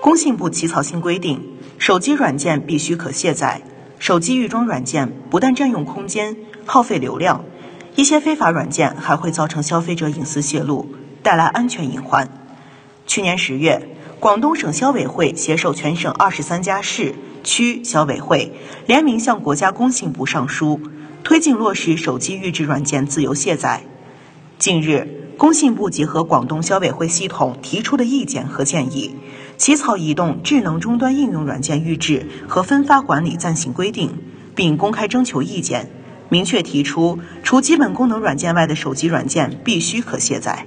工信部起草新规定，手机软件必须可卸载。手机预装软件不但占用空间、耗费流量，一些非法软件还会造成消费者隐私泄露，带来安全隐患。去年十月，广东省消委会携手全省二十三家市区消委会，联名向国家工信部上书，推进落实手机预制软件自由卸载。近日，工信部结合广东消委会系统提出的意见和建议，起草移动智能终端应用软件预制和分发管理暂行规定，并公开征求意见，明确提出，除基本功能软件外的手机软件必须可卸载。